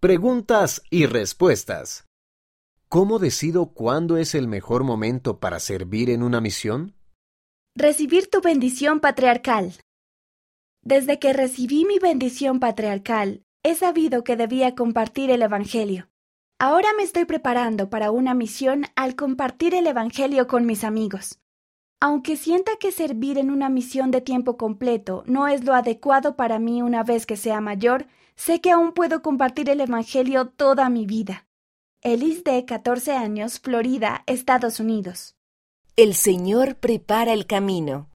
Preguntas y respuestas. ¿Cómo decido cuándo es el mejor momento para servir en una misión? Recibir tu bendición patriarcal. Desde que recibí mi bendición patriarcal, he sabido que debía compartir el Evangelio. Ahora me estoy preparando para una misión al compartir el Evangelio con mis amigos. Aunque sienta que servir en una misión de tiempo completo no es lo adecuado para mí una vez que sea mayor, Sé que aún puedo compartir el Evangelio toda mi vida. Elis de 14 años, Florida, Estados Unidos. El Señor prepara el camino.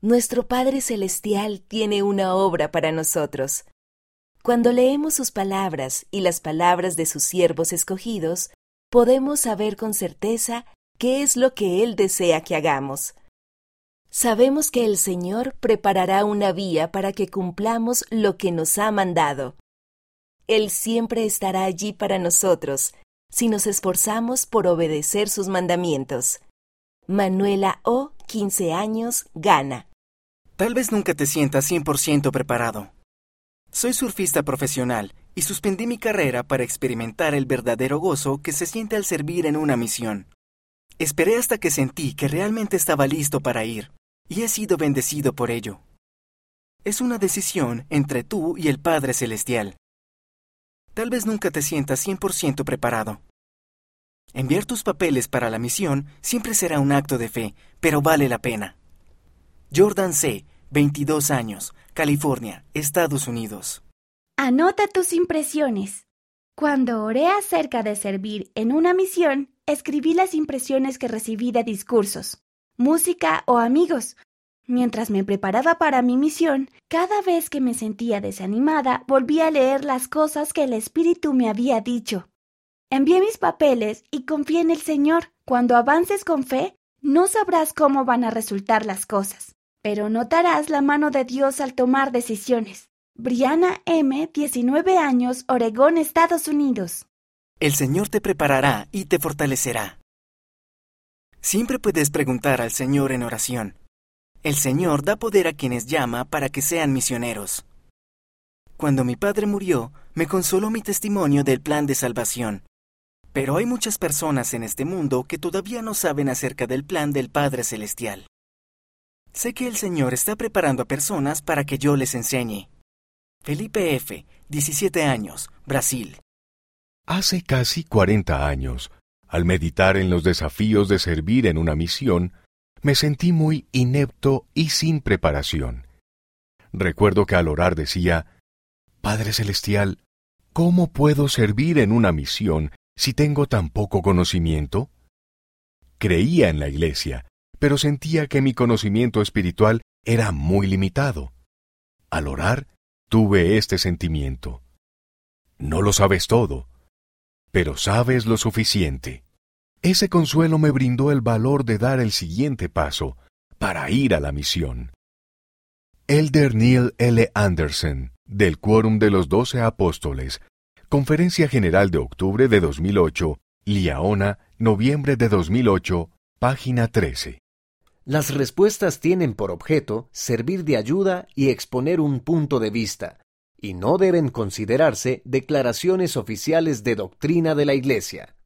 Nuestro Padre Celestial tiene una obra para nosotros. Cuando leemos sus palabras y las palabras de sus siervos escogidos, podemos saber con certeza qué es lo que Él desea que hagamos. Sabemos que el Señor preparará una vía para que cumplamos lo que nos ha mandado. Él siempre estará allí para nosotros si nos esforzamos por obedecer sus mandamientos. Manuela O., 15 años, Ghana. Tal vez nunca te sientas 100% preparado. Soy surfista profesional y suspendí mi carrera para experimentar el verdadero gozo que se siente al servir en una misión. Esperé hasta que sentí que realmente estaba listo para ir y he sido bendecido por ello. Es una decisión entre tú y el Padre Celestial. Tal vez nunca te sientas 100% preparado. Enviar tus papeles para la misión siempre será un acto de fe, pero vale la pena. Jordan C., 22 años, California, Estados Unidos. Anota tus impresiones. Cuando oré acerca de servir en una misión, escribí las impresiones que recibí de discursos música o amigos. Mientras me preparaba para mi misión, cada vez que me sentía desanimada, volví a leer las cosas que el Espíritu me había dicho. Envié mis papeles y confié en el Señor. Cuando avances con fe, no sabrás cómo van a resultar las cosas, pero notarás la mano de Dios al tomar decisiones. Brianna M., 19 años, Oregón, Estados Unidos. El Señor te preparará y te fortalecerá. Siempre puedes preguntar al Señor en oración. El Señor da poder a quienes llama para que sean misioneros. Cuando mi padre murió, me consoló mi testimonio del plan de salvación. Pero hay muchas personas en este mundo que todavía no saben acerca del plan del Padre Celestial. Sé que el Señor está preparando a personas para que yo les enseñe. Felipe F., 17 años, Brasil. Hace casi 40 años, al meditar en los desafíos de servir en una misión, me sentí muy inepto y sin preparación. Recuerdo que al orar decía, Padre Celestial, ¿cómo puedo servir en una misión si tengo tan poco conocimiento? Creía en la Iglesia, pero sentía que mi conocimiento espiritual era muy limitado. Al orar, tuve este sentimiento. No lo sabes todo, pero sabes lo suficiente. Ese consuelo me brindó el valor de dar el siguiente paso para ir a la misión. Elder Neil L. Anderson, del Quórum de los Doce Apóstoles, Conferencia General de octubre de 2008, Liaona, noviembre de 2008, página 13. Las respuestas tienen por objeto servir de ayuda y exponer un punto de vista, y no deben considerarse declaraciones oficiales de doctrina de la Iglesia.